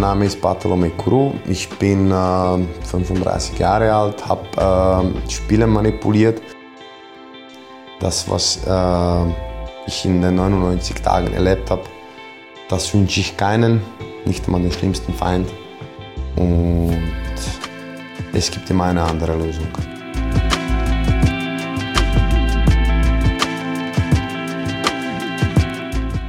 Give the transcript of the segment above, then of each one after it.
mein Name ist Bartolome Kuru. Ich bin äh, 35 Jahre alt, habe äh, Spiele manipuliert. Das, was äh, ich in den 99 Tagen erlebt habe, das wünsche ich keinen, nicht mal den schlimmsten Feind. Und es gibt immer eine andere Lösung.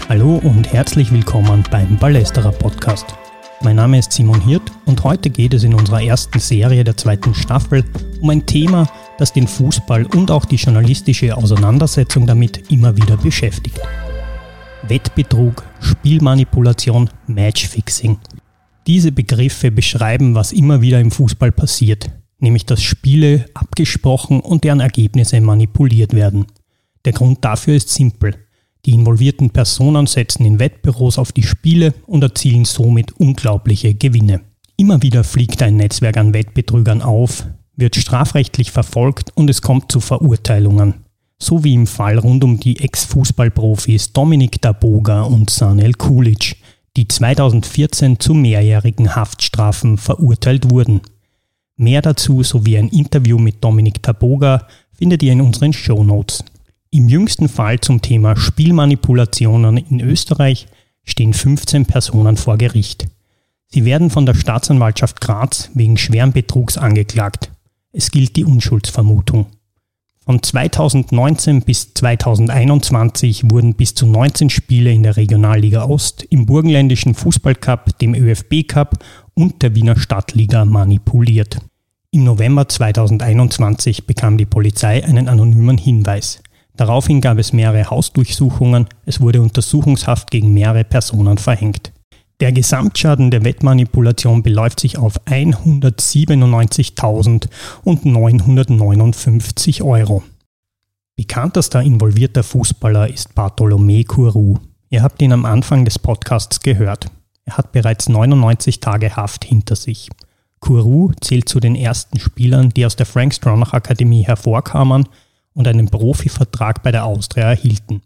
Hallo und herzlich willkommen beim Ballesterer Podcast. Mein Name ist Simon Hirt und heute geht es in unserer ersten Serie der zweiten Staffel um ein Thema, das den Fußball und auch die journalistische Auseinandersetzung damit immer wieder beschäftigt. Wettbetrug, Spielmanipulation, Matchfixing. Diese Begriffe beschreiben, was immer wieder im Fußball passiert, nämlich dass Spiele abgesprochen und deren Ergebnisse manipuliert werden. Der Grund dafür ist simpel. Die involvierten Personen setzen in Wettbüros auf die Spiele und erzielen somit unglaubliche Gewinne. Immer wieder fliegt ein Netzwerk an Wettbetrügern auf, wird strafrechtlich verfolgt und es kommt zu Verurteilungen. So wie im Fall rund um die Ex-Fußballprofis Dominik Daboga und Sanel Kulic, die 2014 zu mehrjährigen Haftstrafen verurteilt wurden. Mehr dazu sowie ein Interview mit Dominik Taboga findet ihr in unseren Shownotes. Im jüngsten Fall zum Thema Spielmanipulationen in Österreich stehen 15 Personen vor Gericht. Sie werden von der Staatsanwaltschaft Graz wegen schweren Betrugs angeklagt. Es gilt die Unschuldsvermutung. Von 2019 bis 2021 wurden bis zu 19 Spiele in der Regionalliga Ost, im Burgenländischen Fußballcup, dem ÖFB Cup und der Wiener Stadtliga manipuliert. Im November 2021 bekam die Polizei einen anonymen Hinweis. Daraufhin gab es mehrere Hausdurchsuchungen, es wurde Untersuchungshaft gegen mehrere Personen verhängt. Der Gesamtschaden der Wettmanipulation beläuft sich auf 197.959 Euro. Bekanntester involvierter Fußballer ist Bartolomé Courou. Ihr habt ihn am Anfang des Podcasts gehört. Er hat bereits 99 Tage Haft hinter sich. Courou zählt zu den ersten Spielern, die aus der Frank Stronach Akademie hervorkamen und einen Profivertrag bei der Austria erhielten.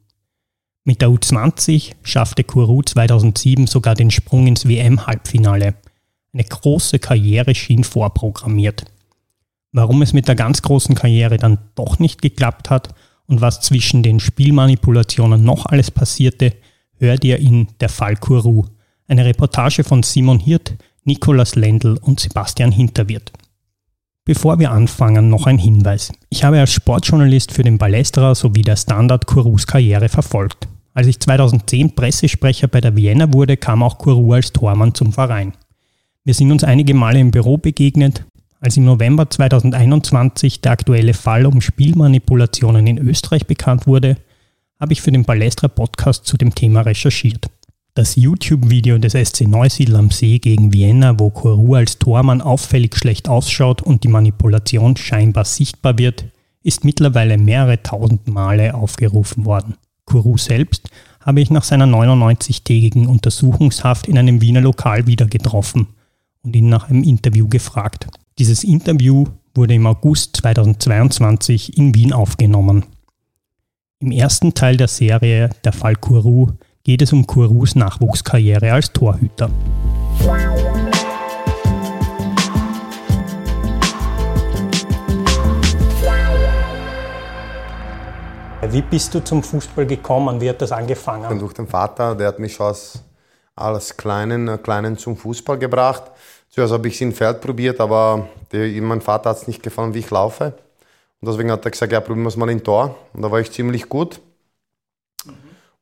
Mit der U20 schaffte Kuru 2007 sogar den Sprung ins WM-Halbfinale. Eine große Karriere schien vorprogrammiert. Warum es mit der ganz großen Karriere dann doch nicht geklappt hat und was zwischen den Spielmanipulationen noch alles passierte, hört ihr in Der Fall Kuru, eine Reportage von Simon Hirt, Nikolaus Lendl und Sebastian Hinterwirt. Bevor wir anfangen, noch ein Hinweis. Ich habe als Sportjournalist für den Ballesterer sowie der Standard Kurus Karriere verfolgt. Als ich 2010 Pressesprecher bei der Vienna wurde, kam auch Kuru als Tormann zum Verein. Wir sind uns einige Male im Büro begegnet. Als im November 2021 der aktuelle Fall um Spielmanipulationen in Österreich bekannt wurde, habe ich für den Ballesterer Podcast zu dem Thema recherchiert. Das YouTube-Video des SC Neusiedl am See gegen Vienna, wo Kourou als Tormann auffällig schlecht ausschaut und die Manipulation scheinbar sichtbar wird, ist mittlerweile mehrere tausend Male aufgerufen worden. Kourou selbst habe ich nach seiner 99-tägigen Untersuchungshaft in einem Wiener Lokal wieder getroffen und ihn nach einem Interview gefragt. Dieses Interview wurde im August 2022 in Wien aufgenommen. Im ersten Teil der Serie Der Fall Kourou geht es um Kurus Nachwuchskarriere als Torhüter. Wie bist du zum Fußball gekommen? Wie hat das angefangen? Und durch den Vater, der hat mich schon als, als Kleinen, Kleinen zum Fußball gebracht. Zuerst habe ich es im Feld probiert, aber die, mein Vater hat es nicht gefallen, wie ich laufe. Und deswegen hat er gesagt, ja, probieren wir es mal in Tor. Und da war ich ziemlich gut.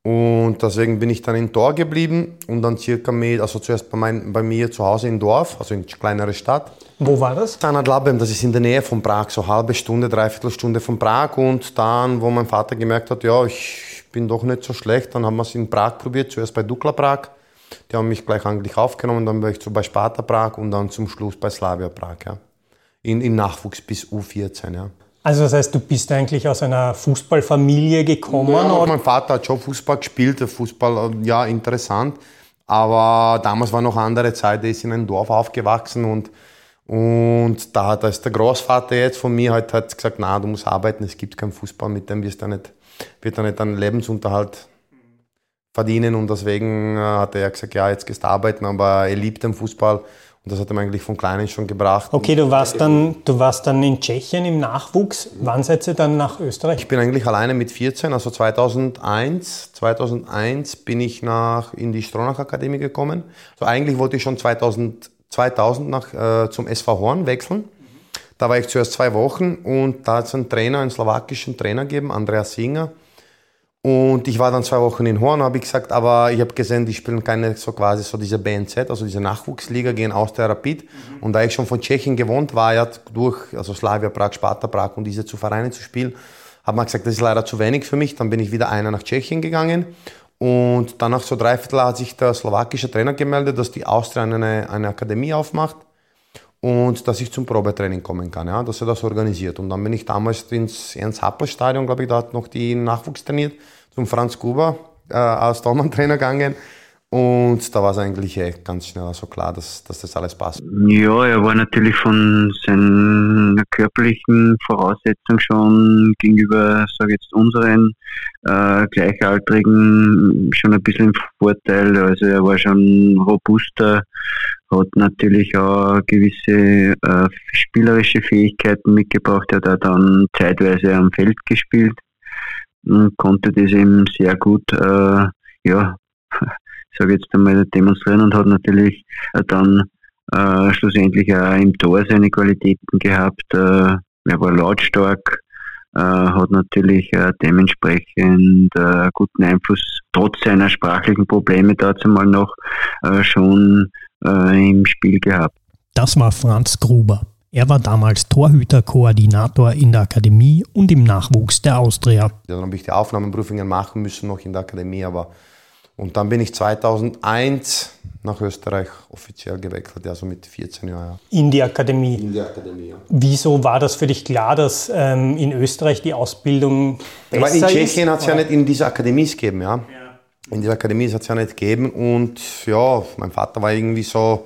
Und deswegen bin ich dann in Tor geblieben und dann circa mit, also zuerst bei, mein, bei mir zu Hause im Dorf, also in kleinere Stadt. Wo war das? Dann Labem, das ist in der Nähe von Prag, so halbe Stunde, dreiviertel Stunde von Prag. Und dann, wo mein Vater gemerkt hat, ja, ich bin doch nicht so schlecht, dann haben wir es in Prag probiert, zuerst bei Dukla Prag. Die haben mich gleich eigentlich aufgenommen, dann war ich so bei Sparta Prag und dann zum Schluss bei Slavia Prag, ja. In, in Nachwuchs bis U14, ja. Also das heißt, du bist eigentlich aus einer Fußballfamilie gekommen? Ja, mein Vater hat schon Fußball gespielt, Fußball, ja, interessant. Aber damals war noch eine andere Zeit, er ist in einem Dorf aufgewachsen und, und da, da ist der Großvater jetzt von mir halt hat gesagt, na, du musst arbeiten, es gibt keinen Fußball, mit dem wirst du nicht, wird da nicht einen Lebensunterhalt verdienen und deswegen äh, hat er gesagt, ja, jetzt gehst du arbeiten, aber er liebt den Fußball und das hat ihm eigentlich von Kleinen schon gebracht. Okay, du warst dann, du warst dann in Tschechien im Nachwuchs. Wann seid ihr dann nach Österreich? Ich bin eigentlich alleine mit 14, also 2001. 2001 bin ich nach, in die Stronach Akademie gekommen. Also eigentlich wollte ich schon 2000, 2000 nach, äh, zum SV Horn wechseln. Da war ich zuerst zwei Wochen und da hat es einen Trainer, einen slowakischen Trainer gegeben, Andreas Singer. Und ich war dann zwei Wochen in Horn, habe ich gesagt, aber ich habe gesehen, die spielen keine so quasi so diese BNZ, also diese Nachwuchsliga, gehen aus der Rapid. Mhm. Und da ich schon von Tschechien gewohnt war, ja, durch also Slavia Prag, Sparta Prag und diese zu Vereine zu spielen, hat man gesagt, das ist leider zu wenig für mich. Dann bin ich wieder einer nach Tschechien gegangen. Und dann nach so dreiviertel hat sich der slowakische Trainer gemeldet, dass die Austria eine, eine Akademie aufmacht und dass ich zum Probetraining kommen kann, ja, dass er das organisiert. Und dann bin ich damals ins Ernst-Happel-Stadion, glaube ich, da hat noch die Nachwuchs trainiert, zum Franz Gruber äh, als Tormann-Trainer gegangen. Und da war es eigentlich eh ganz schnell also klar, dass, dass das alles passt. Ja, er war natürlich von seinen körperlichen Voraussetzungen schon gegenüber, sage jetzt, unseren äh, Gleichaltrigen schon ein bisschen im Vorteil. Also er war schon robuster, hat natürlich auch gewisse äh, spielerische Fähigkeiten mitgebracht. Hat auch dann zeitweise am Feld gespielt und konnte das eben sehr gut, äh, ja, sage jetzt einmal, demonstrieren und hat natürlich dann äh, schlussendlich auch im Tor seine Qualitäten gehabt. Äh, er war lautstark, äh, hat natürlich dementsprechend äh, guten Einfluss, trotz seiner sprachlichen Probleme dazu mal noch schon äh, im Spiel gehabt. Das war Franz Gruber. Er war damals Torhüterkoordinator in der Akademie und im Nachwuchs der Austria. Ja, dann habe ich die Aufnahmeprüfungen machen müssen noch in der Akademie, aber und dann bin ich 2001 nach Österreich offiziell gewechselt, also mit 14 Jahren. In die Akademie? In die Akademie, ja. Wieso war das für dich klar, dass ähm, in Österreich die Ausbildung besser Weil in Tschechien hat es ja nicht in dieser Akademie gegeben, ja. ja. In dieser Akademie hat es ja nicht gegeben und ja, mein Vater war irgendwie so,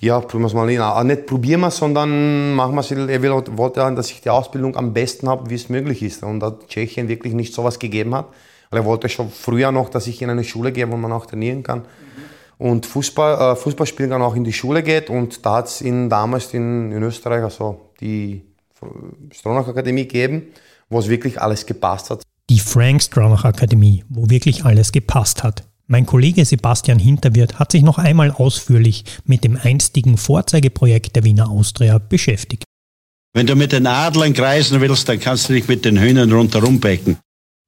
ja, probieren wir es mal hin. Nicht probieren wir sondern machen wir es. Er wollte, dass ich die Ausbildung am besten habe, wie es möglich ist. Und da Tschechien wirklich nicht sowas gegeben hat, weil er wollte schon früher noch, dass ich in eine Schule gehe, wo man auch trainieren kann. Mhm. Und Fußball, äh, Fußballspielen dann auch in die Schule geht. Und da hat es damals in, in Österreich also die Stronach Akademie gegeben, wo es wirklich alles gepasst hat. Die Frank Stronach Akademie, wo wirklich alles gepasst hat. Mein Kollege Sebastian Hinterwirt hat sich noch einmal ausführlich mit dem einstigen Vorzeigeprojekt der Wiener Austria beschäftigt. Wenn du mit den Adlern kreisen willst, dann kannst du dich mit den Hühnern rundherum becken.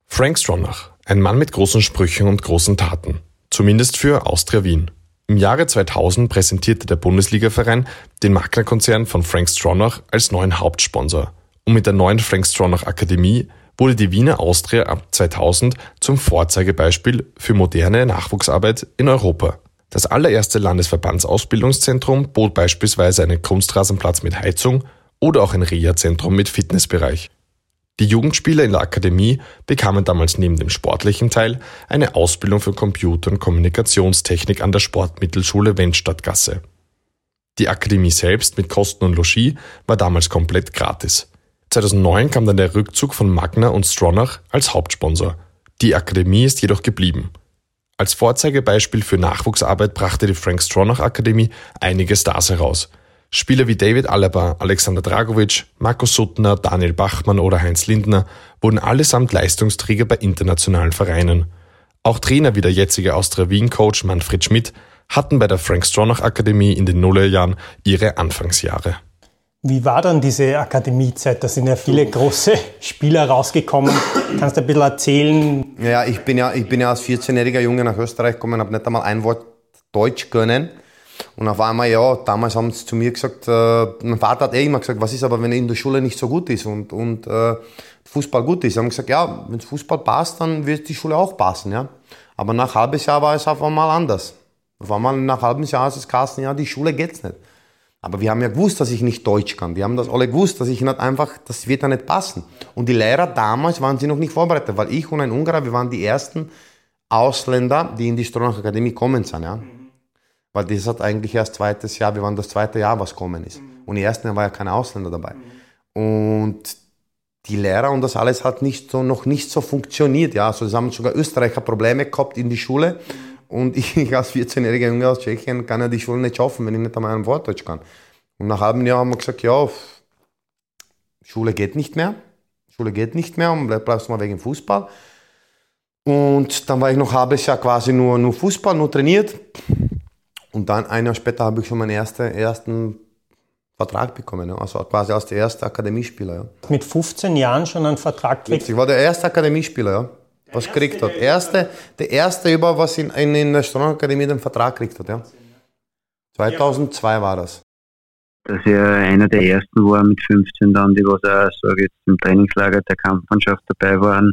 Frank Stronach, ein Mann mit großen Sprüchen und großen Taten. Zumindest für Austria Wien. Im Jahre 2000 präsentierte der Bundesligaverein den Magna-Konzern von Frank Stronach als neuen Hauptsponsor. Und mit der neuen Frank Stronach Akademie wurde die Wiener Austria ab 2000 zum Vorzeigebeispiel für moderne Nachwuchsarbeit in Europa. Das allererste Landesverbandsausbildungszentrum bot beispielsweise einen Kunstrasenplatz mit Heizung oder auch ein Reha-Zentrum mit Fitnessbereich. Die Jugendspieler in der Akademie bekamen damals neben dem sportlichen Teil eine Ausbildung für Computer- und Kommunikationstechnik an der Sportmittelschule Wendstadtgasse. Die Akademie selbst mit Kosten und Logis war damals komplett gratis. 2009 kam dann der Rückzug von Magna und Stronach als Hauptsponsor. Die Akademie ist jedoch geblieben. Als Vorzeigebeispiel für Nachwuchsarbeit brachte die Frank Stronach Akademie einige Stars heraus – Spieler wie David Alaba, Alexander Dragovic, Markus Suttner, Daniel Bachmann oder Heinz Lindner wurden allesamt Leistungsträger bei internationalen Vereinen. Auch Trainer wie der jetzige Austria Wien-Coach Manfred Schmidt hatten bei der Frank Stronach Akademie in den Nullerjahren ihre Anfangsjahre. Wie war dann diese Akademiezeit? Da sind ja viele große Spieler rausgekommen. Kannst du ein bisschen erzählen? Ja, ich bin ja, ich bin ja als 14-jähriger Junge nach Österreich gekommen, habe nicht einmal ein Wort Deutsch können. Und auf einmal, ja, damals haben sie zu mir gesagt, äh, mein Vater hat eh immer gesagt, was ist aber, wenn er in der Schule nicht so gut ist und, und äh, Fußball gut ist. Sie haben gesagt, ja, wenn Fußball passt, dann wird die Schule auch passen, ja. Aber nach halben Jahr war es auf einmal anders. Auf einmal nach halben Jahr ist es Carsten, ja, die Schule geht's nicht. Aber wir haben ja gewusst, dass ich nicht Deutsch kann. Wir haben das alle gewusst, dass ich nicht einfach, das wird ja nicht passen. Und die Lehrer damals waren sie noch nicht vorbereitet, weil ich und ein Ungarer, wir waren die ersten Ausländer, die in die Stronach Akademie kommen sind, ja. Weil das hat eigentlich erst zweites Jahr, wir waren das zweite Jahr, was kommen ist. Mhm. Und im ersten Jahr war ja kein Ausländer dabei. Mhm. Und die Lehrer und das alles hat nicht so, noch nicht so funktioniert. Ja, also es haben sogar Österreicher Probleme gehabt in die Schule. Und ich als 14-jähriger Junge aus Tschechien kann ja die Schule nicht schaffen, wenn ich nicht einmal ein Wort Deutsch kann. Und nach einem halben Jahr haben wir gesagt, ja, Schule geht nicht mehr. Schule geht nicht mehr und bleibst mal wegen Fußball. Und dann war ich noch halbes Jahr quasi nur, nur Fußball, nur trainiert. Und dann ein Jahr später habe ich schon meinen ersten, ersten Vertrag bekommen. Also quasi als der erste Akademiespieler. Ja. Mit 15 Jahren schon einen Vertrag gekriegt? Ich war der erste Akademiespieler, ja. Was gekriegt hat. Erste, der erste über was in, in, in der Stronakademie den Vertrag gekriegt hat, ja. 2002 war das. Dass er einer der ersten war mit 15 dann, die was auch, sage jetzt, im Trainingslager der Kampfmannschaft dabei waren.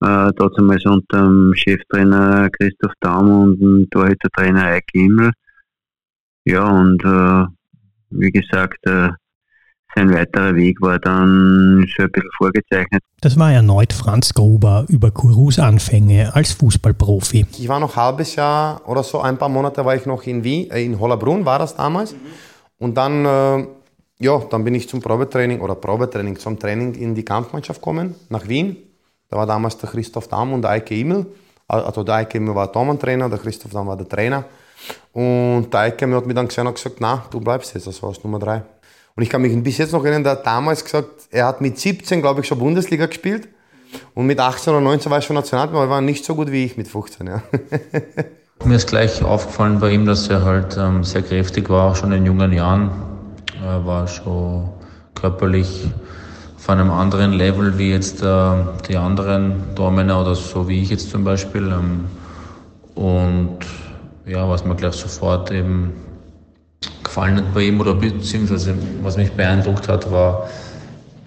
Äh, damals unter dem Cheftrainer Christoph Daum und dem Torhütertrainer Eike Himmel. Ja, und äh, wie gesagt, äh, sein weiterer Weg war dann schon ein bisschen vorgezeichnet. Das war erneut Franz Gruber über Kurus Anfänge als Fußballprofi. Ich war noch ein halbes Jahr oder so, ein paar Monate war ich noch in Wien, äh, in Hollabrunn war das damals. Mhm. Und dann, äh, ja, dann bin ich zum Probetraining oder Probetraining, zum Training in die Kampfmannschaft gekommen, nach Wien. Da war damals der Christoph Damm und der Eike Immel. Also der Eike Immel war Tormann-Trainer, der Christoph Damm war der Trainer. Und der Eike hat mir dann gesehen und gesagt, na, du bleibst jetzt, das war Nummer drei. Und ich kann mich bis jetzt noch erinnern, der hat damals gesagt, er hat mit 17, glaube ich, schon Bundesliga gespielt. Und mit 18 oder 19 war er schon Nationalteam, aber er war nicht so gut wie ich mit 15. Ja. Mir ist gleich aufgefallen bei ihm, dass er halt ähm, sehr kräftig war, auch schon in jungen Jahren. Er war schon körperlich auf einem anderen Level wie jetzt äh, die anderen Tormänner oder so wie ich jetzt zum Beispiel. Ähm, und ja, was mir gleich sofort eben gefallen hat bei ihm oder beziehungsweise was mich beeindruckt hat, war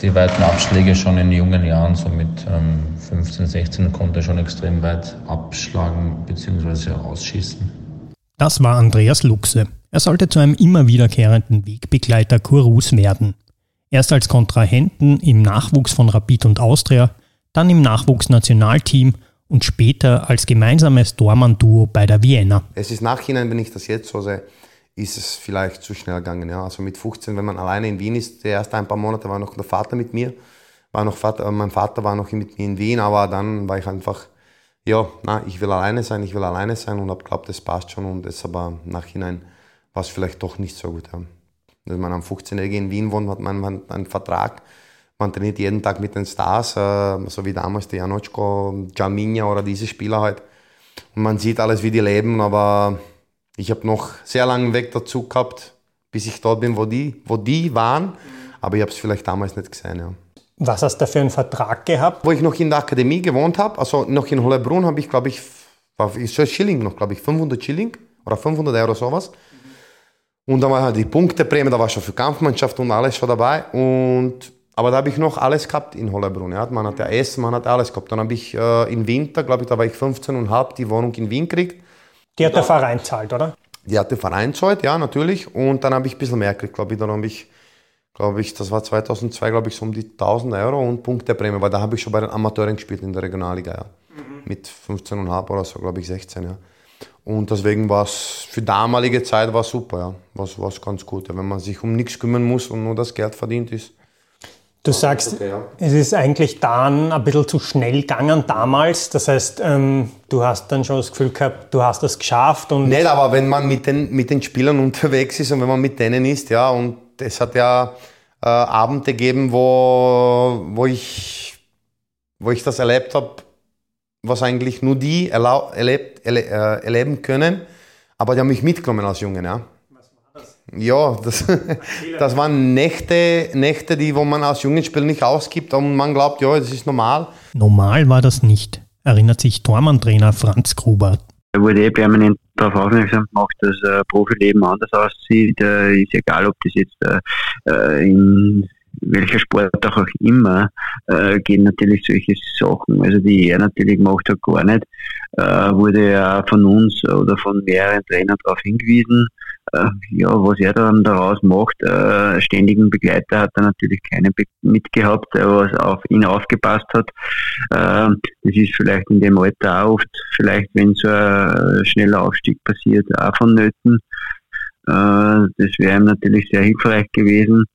die weiten Abschläge schon in jungen Jahren, so mit ähm, 15, 16 konnte er schon extrem weit abschlagen bzw. ausschießen. Das war Andreas Luxe. Er sollte zu einem immer wiederkehrenden Wegbegleiter Kurus werden. Erst als Kontrahenten im Nachwuchs von Rapid und Austria, dann im Nachwuchsnationalteam und später als gemeinsames Dormann-Duo bei der Vienna. Es ist nachhinein, wenn ich das jetzt so sehe, ist es vielleicht zu schnell gegangen. Ja. Also mit 15, wenn man alleine in Wien ist, die ersten ein paar Monate war noch der Vater mit mir, war noch Vater, äh, mein Vater war noch mit mir in Wien, aber dann war ich einfach, ja, na, ich will alleine sein, ich will alleine sein und habe geglaubt, das passt schon und es aber nachhinein war es vielleicht doch nicht so gut. Ja. Wenn man am 15-Jährigen in Wien wohnt, hat man einen Vertrag, man trainiert jeden Tag mit den Stars, äh, so wie damals die Janotschko, Jaminja oder diese Spieler halt. Und man sieht alles, wie die leben, aber ich habe noch sehr langen Weg dazu gehabt, bis ich dort bin, wo die, wo die waren. Aber ich habe es vielleicht damals nicht gesehen. Ja. Was hast du für einen Vertrag gehabt? Wo ich noch in der Akademie gewohnt habe, also noch in Hollebrunn, habe ich, glaube ich, war Schilling noch, glaube ich, 500 Schilling oder 500 Euro sowas. Und dann war halt die Punkteprämie, da war schon für Kampfmannschaft und alles schon dabei. Und, aber da habe ich noch alles gehabt in Hollebrunn. Ja. Man hat ja Essen, man hat alles gehabt. Dann habe ich äh, im Winter, glaube ich, da war ich 15,5 die Wohnung in Wien gekriegt. Die hat der Verein zahlt, oder? Die hat der Verein zahlt, ja, natürlich. Und dann habe ich ein bisschen mehr gekriegt, glaube ich. Dann habe ich, glaube ich, das war 2002, glaube ich, so um die 1000 Euro und Punkteprämie, weil da habe ich schon bei den Amateuren gespielt in der Regionalliga, ja. Mhm. Mit 15,5 oder so, glaube ich, 16, ja. Und deswegen war es für damalige Zeit war super, ja. War es ganz gut. Wenn man sich um nichts kümmern muss und nur das Geld verdient ist, Du sagst, okay, ja. es ist eigentlich dann ein bisschen zu schnell gegangen damals. Das heißt, ähm, du hast dann schon das Gefühl gehabt, du hast das geschafft. Und Nicht, aber wenn man mit den, mit den Spielern unterwegs ist und wenn man mit denen ist, ja, und es hat ja äh, Abende gegeben, wo, wo, ich, wo ich das erlebt habe, was eigentlich nur die erlebt, erle äh, erleben können. Aber die haben mich mitgenommen als Jungen, ja. Ja, das, das waren Nächte, Nächte, die wo man als Jungenspieler nicht ausgibt und man glaubt, ja, das ist normal. Normal war das nicht, erinnert sich Tormann-Trainer Franz Gruber. Er wurde eh permanent darauf aufmerksam gemacht, dass äh, Profileben anders aussieht. Äh, ist egal, ob das jetzt äh, äh in welcher Sport auch, auch immer, äh, gehen natürlich solche Sachen. Also die er natürlich gemacht hat, gar nicht. Äh, wurde ja von uns oder von mehreren Trainern darauf hingewiesen. Äh, ja, was er dann daraus macht, äh, ständigen Begleiter hat er natürlich keinen mitgehabt, der was auf ihn aufgepasst hat. Äh, das ist vielleicht in dem Alter auch oft, vielleicht wenn so ein schneller Aufstieg passiert, auch vonnöten. Äh, das wäre ihm natürlich sehr hilfreich gewesen.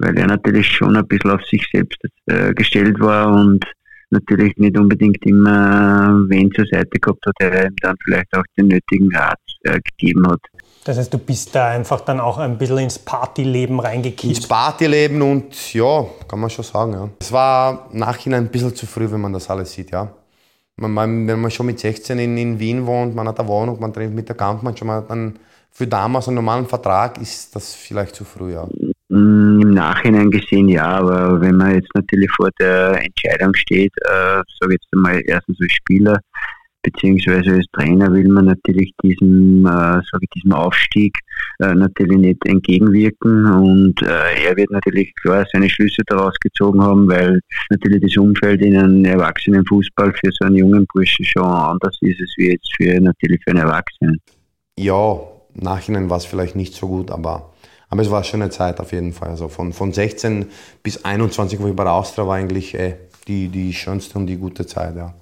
weil er natürlich schon ein bisschen auf sich selbst äh, gestellt war und natürlich nicht unbedingt immer wen zur Seite gehabt hat, der ihm dann vielleicht auch den nötigen Rat äh, gegeben hat. Das heißt, du bist da einfach dann auch ein bisschen ins Partyleben reingekippt. Ins Partyleben und ja, kann man schon sagen, ja. Es war nachhinein ein bisschen zu früh, wenn man das alles sieht, ja. Man, man, wenn man schon mit 16 in, in Wien wohnt, man hat eine Wohnung, man trifft mit der Kampfmann schon mal dann für damals einen normalen Vertrag ist das vielleicht zu früh, ja. Mm, Im Nachhinein gesehen ja, aber wenn man jetzt natürlich vor der Entscheidung steht, äh, sage jetzt einmal erstens als Spieler, beziehungsweise als Trainer will man natürlich diesem, äh, sage ich, diesem Aufstieg äh, natürlich nicht entgegenwirken und äh, er wird natürlich klar seine Schlüsse daraus gezogen haben, weil natürlich das Umfeld in einem Erwachsenenfußball für so einen jungen Burschen schon anders ist als wie jetzt für natürlich für einen Erwachsenen. Ja, Nachhinein war es vielleicht nicht so gut, aber, aber es war eine schöne Zeit auf jeden Fall. Also von, von 16 bis 21, wo ich bei der Austria war, eigentlich äh, die, die schönste und die gute Zeit, ja.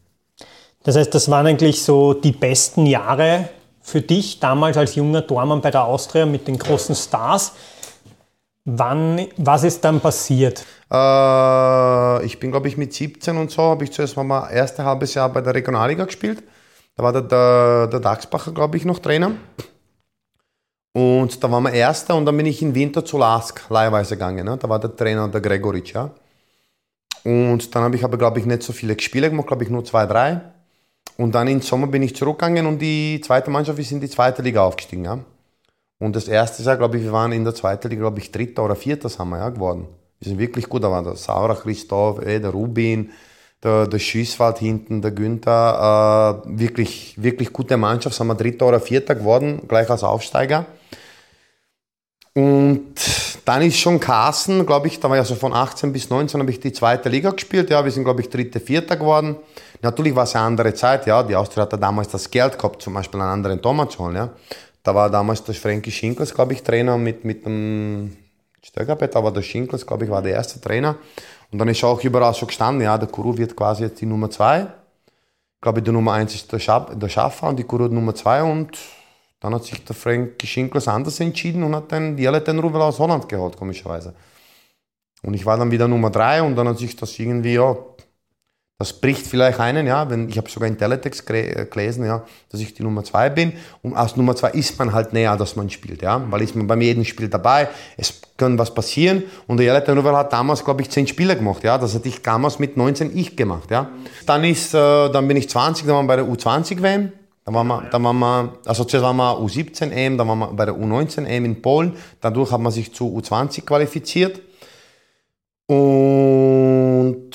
Das heißt, das waren eigentlich so die besten Jahre für dich damals als junger Tormann bei der Austria mit den großen Stars. Wann, was ist dann passiert? Äh, ich bin, glaube ich, mit 17 und so, habe ich zuerst mal erste halbes Jahr bei der Regionalliga gespielt. Da war der, der, der Dachsbacher, glaube ich, noch Trainer. Und da waren wir Erster und dann bin ich in Winter zu Lask leihweise gegangen. Ne? Da war der Trainer der Gregoric, ja. Und dann habe ich aber, glaube ich, nicht so viele Spiele gemacht, glaube ich, nur zwei, drei. Und dann im Sommer bin ich zurückgegangen und die zweite Mannschaft ist in die zweite Liga aufgestiegen. Ja. Und das erste Jahr, glaube ich, wir waren in der zweiten Liga, glaube ich, dritter oder vierter sind wir ja, geworden. Wir sind wirklich gut. Da war der Saura Christoph, eh, der Rubin, der, der Schüsswald hinten, der Günther. Äh, wirklich, wirklich gute Mannschaft. Sind wir dritter oder vierter geworden, gleich als Aufsteiger. Und dann ist schon Carsten, glaube ich, da war ja so von 18 bis 19 habe ich die zweite Liga gespielt. Ja, wir sind, glaube ich, dritte, vierter geworden. Natürlich war es eine andere Zeit, ja. Die Austria hatte damals das Geld gehabt, zum Beispiel einen anderen Thomas holen, ja. Da war damals der Frankie Schinkels, glaube ich, Trainer mit, mit dem Stögerbett, aber der Schinkels, glaube ich, war der erste Trainer. Und dann ist auch überall so gestanden, ja, der Kuru wird quasi jetzt die Nummer zwei. Ich glaube, die Nummer eins ist der, der Schaffer und die Kuru Nummer zwei und dann hat sich der Frank Schinkels anders entschieden und hat dann die den Rubel aus Holland geholt, komischerweise. Und ich war dann wieder Nummer drei und dann hat sich das irgendwie, ja, das bricht vielleicht einen, ja, wenn, ich habe sogar in Teletext äh, gelesen, ja, dass ich die Nummer zwei bin. Und als Nummer zwei ist man halt näher, dass man spielt, ja, weil ist man beim jedem Spiel dabei, es kann was passieren. Und der Jelette Nouvel hat damals, glaube ich, zehn Spiele gemacht, ja, das hatte ich damals mit 19 ich gemacht, ja. Dann ist, äh, dann bin ich 20, dann waren wir bei der U20 WM. Dann waren wir, dann waren wir, also zuerst waren wir U17 EM, dann waren wir bei der U19 EM in Polen. Dadurch hat man sich zu U20 qualifiziert. Und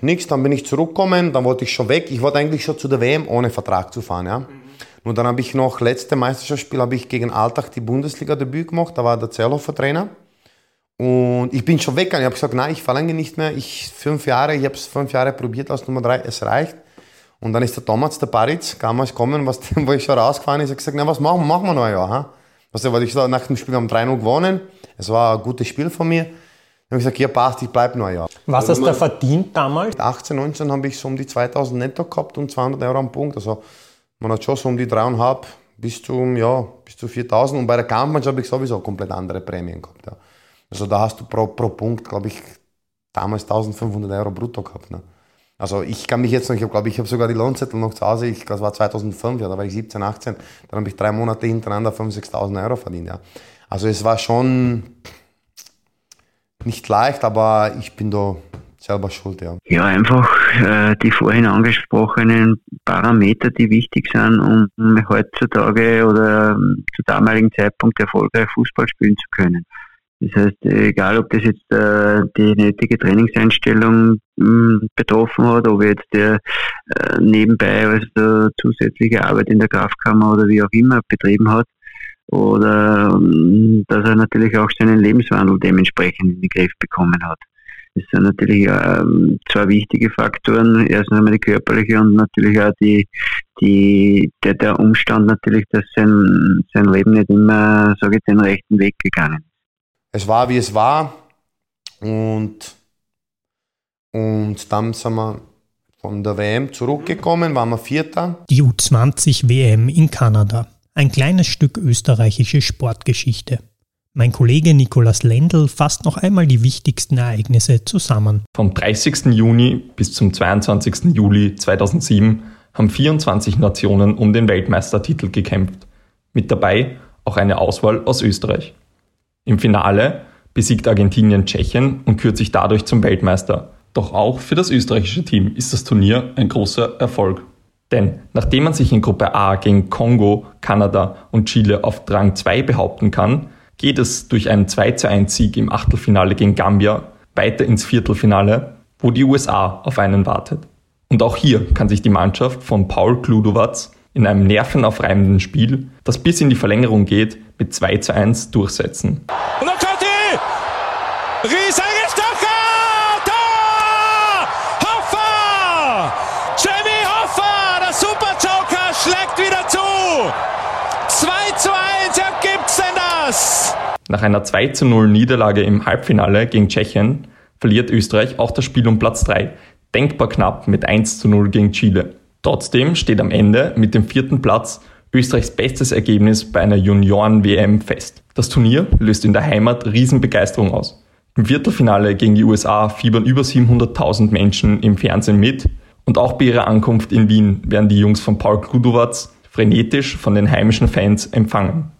nichts, dann bin ich zurückgekommen, dann wollte ich schon weg. Ich wollte eigentlich schon zu der WM ohne Vertrag zu fahren, ja. Mhm. Nur dann habe ich noch, letzte Meisterschaftsspiel habe ich gegen Alltag die Bundesliga-Debüt gemacht, da war der Zerlofer Trainer. Und ich bin schon weggegangen, ich habe gesagt, nein, ich verlange nicht mehr. Ich, fünf Jahre, ich habe es fünf Jahre probiert als Nummer drei, es reicht. Und dann ist der Thomas, der Paritz, damals gekommen, was, wo ich schon rausgefahren ist, hat gesagt, na, was machen, machen wir noch ein Jahr, ha? Was, weil ich nach dem Spiel am 3-0 gewonnen, es war ein gutes Spiel von mir. Dann habe ich gesagt, ja passt, ich bleibe noch ein Jahr. Was hast du verdient damals? 18, 19 habe ich so um die 2000 netto gehabt und 200 Euro am Punkt. Also man hat schon so um die 3,5 bis zu, ja, bis zu 4000. Und bei der Kampfmannschaft habe ich sowieso komplett andere Prämien gehabt. Ja. Also da hast du pro, pro Punkt, glaube ich, damals 1500 Euro brutto gehabt. Ne? Also ich kann mich jetzt noch, ich glaube, ich habe sogar die Lohnzettel noch zu Hause, ich, das war 2005, ja, da war ich 17, 18, dann habe ich drei Monate hintereinander 5.000, 6.000 Euro verdient. Ja. Also es war schon nicht leicht, aber ich bin da selber schuld, ja. Ja, einfach äh, die vorhin angesprochenen Parameter, die wichtig sind, um heutzutage oder ähm, zu damaligen Zeitpunkt erfolgreich Fußball spielen zu können. Das heißt, egal ob das jetzt äh, die nötige Trainingseinstellung mh, hm, betroffen hat, ob jetzt der äh, nebenbei also zusätzliche Arbeit in der Kraftkammer oder wie auch immer betrieben hat, oder mh, hm, dass er natürlich auch seinen Lebenswandel dementsprechend in den Griff bekommen hat. Das sind natürlich ähm, zwei wichtige Faktoren. Erstens einmal die körperliche und natürlich auch die, die, der, der Umstand natürlich, dass sein, sein Leben nicht immer, sage ich, den rechten Weg gegangen ist es war, wie es war. Und, und dann sind wir von der WM zurückgekommen, waren wir Vierter. Die U20 WM in Kanada. Ein kleines Stück österreichische Sportgeschichte. Mein Kollege Nikolaus Lendl fasst noch einmal die wichtigsten Ereignisse zusammen. Vom 30. Juni bis zum 22. Juli 2007 haben 24 Nationen um den Weltmeistertitel gekämpft. Mit dabei auch eine Auswahl aus Österreich. Im Finale besiegt Argentinien Tschechien und kürt sich dadurch zum Weltmeister. Doch auch für das österreichische Team ist das Turnier ein großer Erfolg. Denn nachdem man sich in Gruppe A gegen Kongo, Kanada und Chile auf Rang 2 behaupten kann, geht es durch einen 2 zu 1 Sieg im Achtelfinale gegen Gambia weiter ins Viertelfinale, wo die USA auf einen wartet. Und auch hier kann sich die Mannschaft von Paul Kludowatz in einem nervenaufreibenden Spiel, das bis in die Verlängerung geht, mit 2 zu 1 durchsetzen. Und dann kommt die Riesengestocher! Da! Hoffer! Jamie Hoffer, der Superjoker, schlägt wieder zu! 2 zu 1, ja gibt's denn das? Nach einer 2 zu 0 Niederlage im Halbfinale gegen Tschechien verliert Österreich auch das Spiel um Platz 3, denkbar knapp mit 1 zu 0 gegen Chile. Trotzdem steht am Ende mit dem vierten Platz Österreichs bestes Ergebnis bei einer Junioren-WM fest. Das Turnier löst in der Heimat Riesenbegeisterung aus. Im Viertelfinale gegen die USA fiebern über 700.000 Menschen im Fernsehen mit und auch bei ihrer Ankunft in Wien werden die Jungs von Paul Kludowatz frenetisch von den heimischen Fans empfangen.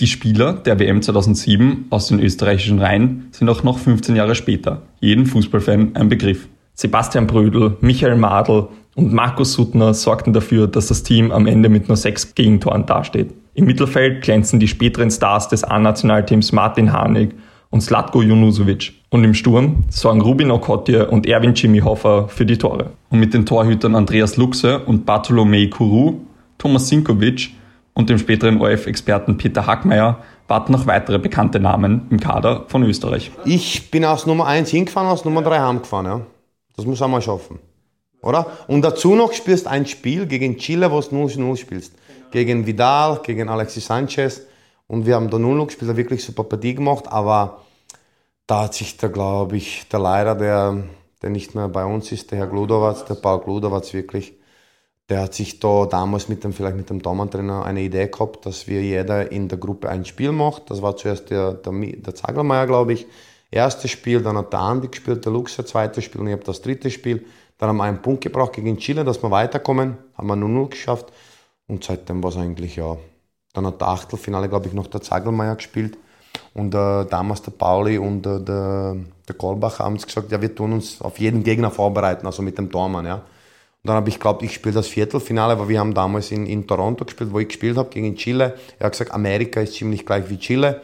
Die Spieler der WM 2007 aus den österreichischen Reihen sind auch noch 15 Jahre später jedem Fußballfan ein Begriff. Sebastian Brödel, Michael Madl und Markus Suttner sorgten dafür, dass das Team am Ende mit nur sechs Gegentoren dasteht. Im Mittelfeld glänzen die späteren Stars des A-Nationalteams Martin Harnik und Slatko Junusovic. Und im Sturm sorgen Rubin Okotje und Erwin Jimmy Hoffer für die Tore. Und mit den Torhütern Andreas Luxe und Bartolomei Kuru, Thomas Sinkovic und dem späteren ORF-Experten Peter Hackmeier warten noch weitere bekannte Namen im Kader von Österreich. Ich bin aus Nummer 1 hingefahren, aus Nummer 3 heimgefahren. Ja. Das muss man mal schaffen. Oder? Und dazu noch spielst ein Spiel gegen Chile, wo du 0-0 spielst. Gegen Vidal, gegen Alexis Sanchez. Und wir haben da 0 gespielt, wirklich super Partie gemacht, aber da hat sich da, glaube ich, der Leider, der, der nicht mehr bei uns ist, der Herr Gludowatz, der Paul Gludowatz wirklich, der hat sich da damals mit dem, vielleicht mit dem Daumentrainer eine Idee gehabt, dass wir jeder in der Gruppe ein Spiel macht. Das war zuerst der, der, der Zagelmeier, glaube ich. Erstes Spiel, dann hat der Andi gespielt, der Luxer, zweites Spiel und ich habe das dritte Spiel. Dann haben wir einen Punkt gebraucht gegen Chile, dass wir weiterkommen. Haben wir 0-0 geschafft. Und seitdem war es eigentlich, ja. Dann hat der Achtelfinale, glaube ich, noch der Zagelmeier gespielt. Und äh, damals der Pauli und äh, der, der Kolbach haben gesagt, ja, wir tun uns auf jeden Gegner vorbereiten, also mit dem Tormann, ja. Und dann habe ich glaubt, ich spiele das Viertelfinale, weil wir haben damals in, in Toronto gespielt, wo ich gespielt habe, gegen Chile. Er hat gesagt, Amerika ist ziemlich gleich wie Chile.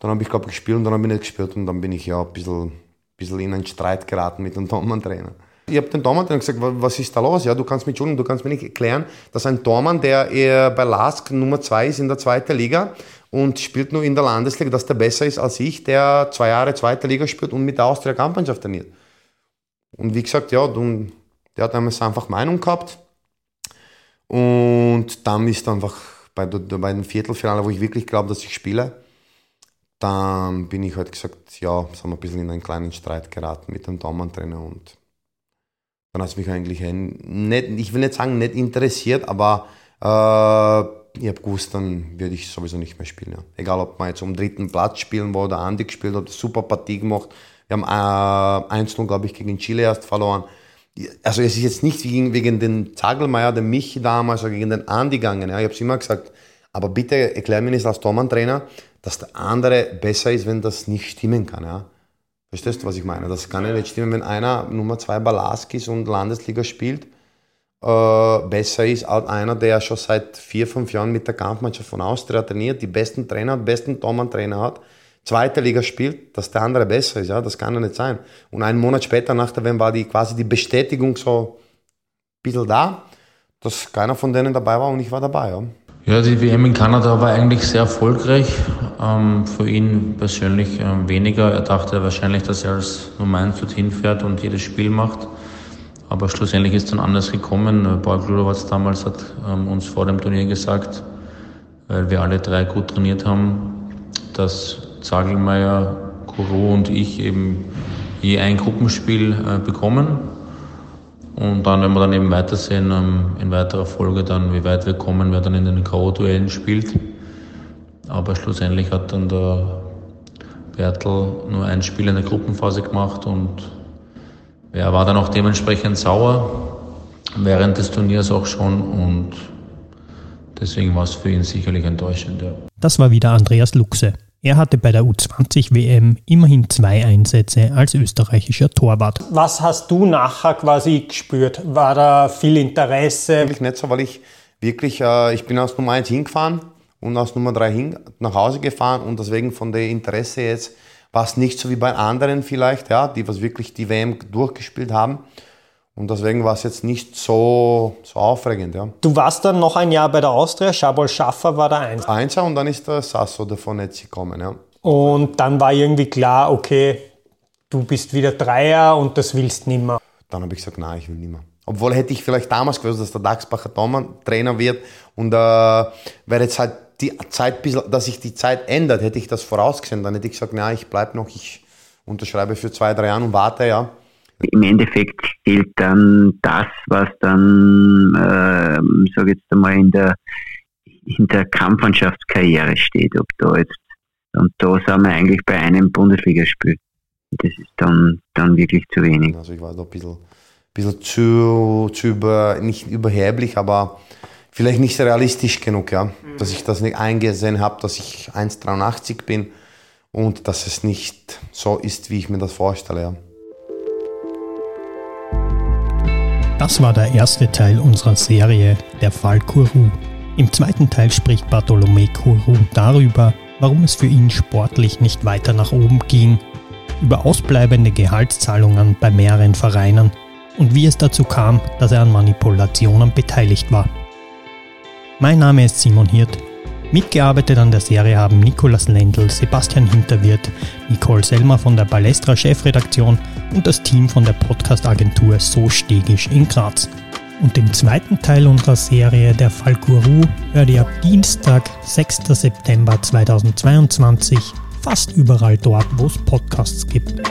Dann habe ich, glaube ich, gespielt und dann habe ich nicht gespielt und dann bin ich ja ein bisschen, bisschen in einen Streit geraten mit dem Tormann-Trainer. Ich habe den Tormann-Trainer gesagt, was ist da los? Ja, du kannst mir, Entschuldigung, du kannst mir nicht erklären, dass ein Tormann, der bei LASK Nummer 2 ist in der zweiten Liga und spielt nur in der Landesliga, dass der besser ist als ich, der zwei Jahre zweite Liga spielt und mit der Austria Kampfmannschaft trainiert. Und wie gesagt, ja, der hat damals einfach Meinung gehabt. Und dann ist einfach bei, bei dem Viertelfinale, wo ich wirklich glaube, dass ich spiele, dann bin ich halt gesagt, ja, sind wir ein bisschen in einen kleinen Streit geraten mit dem Daumentrainer und dann hat es mich eigentlich nicht, ich will nicht sagen, nicht interessiert, aber äh, ich habe gewusst, dann würde ich sowieso nicht mehr spielen. Ja. Egal, ob wir jetzt um dritten Platz spielen, wo der Andi gespielt hat, super Partie gemacht. Wir haben äh, 1-0, glaube ich, gegen Chile erst verloren also es ist jetzt nicht wegen, wegen den Zagelmeier, dem Michi damals, oder gegen den Andi gegangen. Ja. Ich habe es immer gesagt, aber bitte erklär mir nicht als Tormann-Trainer, dass der andere besser ist, wenn das nicht stimmen kann. Ja. Verstehst du, was ich meine? Das kann ja nicht stimmen, wenn einer Nummer zwei Balaski ist und Landesliga spielt, äh, besser ist als einer, der schon seit vier, fünf Jahren mit der Kampfmannschaft von Austria trainiert, die besten Trainer hat, besten Tormann-Trainer hat zweite Liga spielt, dass der andere besser ist. Ja, das kann ja nicht sein. Und einen Monat später nach der WM war die quasi die Bestätigung so ein bisschen da, dass keiner von denen dabei war und ich war dabei. Ja. Ja, die WM in Kanada war eigentlich sehr erfolgreich. Ähm, für ihn persönlich ähm, weniger. Er dachte wahrscheinlich, dass er als Nummer 1 dorthin fährt und jedes Spiel macht. Aber schlussendlich ist dann anders gekommen. Paul Gludowatz damals hat ähm, uns vor dem Turnier gesagt, weil wir alle drei gut trainiert haben, dass Zagelmeier, Kuro und ich eben je ein Gruppenspiel äh, bekommen. Und dann, wenn wir dann eben weitersehen, ähm, in weiterer Folge dann, wie weit wir kommen, wer dann in den K.O.-Duellen spielt. Aber schlussendlich hat dann der Bertel nur ein Spiel in der Gruppenphase gemacht und er war dann auch dementsprechend sauer, während des Turniers auch schon und deswegen war es für ihn sicherlich enttäuschend. Ja. Das war wieder Andreas Luxe. Er hatte bei der U20-WM immerhin zwei Einsätze als österreichischer Torwart. Was hast du nachher quasi gespürt? War da viel Interesse? Eigentlich nicht so, weil ich wirklich, äh, ich bin aus Nummer 1 hingefahren und aus Nummer 3 hin, nach Hause gefahren und deswegen von der Interesse jetzt war es nicht so wie bei anderen vielleicht, ja, die was wirklich die WM durchgespielt haben. Und deswegen war es jetzt nicht so, so aufregend. Ja. Du warst dann noch ein Jahr bei der Austria, Schabol Schaffer war der Einser. Einser und dann ist der Sasso davon jetzt gekommen. Ja. Und dann war irgendwie klar, okay, du bist wieder Dreier und das willst nimmer. Dann habe ich gesagt, nein, ich will nimmer. Obwohl hätte ich vielleicht damals gewusst, dass der Dachsbacher Trainer wird und äh, wäre jetzt halt die Zeit, dass sich die Zeit ändert, hätte ich das vorausgesehen, dann hätte ich gesagt, nein, ich bleibe noch, ich unterschreibe für zwei, drei Jahre und warte, ja. Im Endeffekt zählt dann das, was dann, äh, sage jetzt einmal, in der, in der Kampfmannschaftskarriere steht. Ob da jetzt, und da sind wir eigentlich bei einem Bundesligaspiel. Das ist dann, dann wirklich zu wenig. Also ich war da ein bisschen, bisschen zu, zu über, nicht überheblich, aber vielleicht nicht realistisch genug, ja. Mhm. Dass ich das nicht eingesehen habe, dass ich 1,83 bin und dass es nicht so ist, wie ich mir das vorstelle, ja. Das war der erste Teil unserer Serie Der Fall Kourou. Im zweiten Teil spricht Bartolomé Kourou darüber, warum es für ihn sportlich nicht weiter nach oben ging, über ausbleibende Gehaltszahlungen bei mehreren Vereinen und wie es dazu kam, dass er an Manipulationen beteiligt war. Mein Name ist Simon Hirt Mitgearbeitet an der Serie haben Nikolas Lendl, Sebastian Hinterwirt, Nicole Selmer von der Balestra Chefredaktion und das Team von der Podcast-Agentur So Stegisch in Graz. Und den zweiten Teil unserer Serie Der Fall Guru hört ihr ab Dienstag, 6. September 2022 fast überall dort, wo es Podcasts gibt.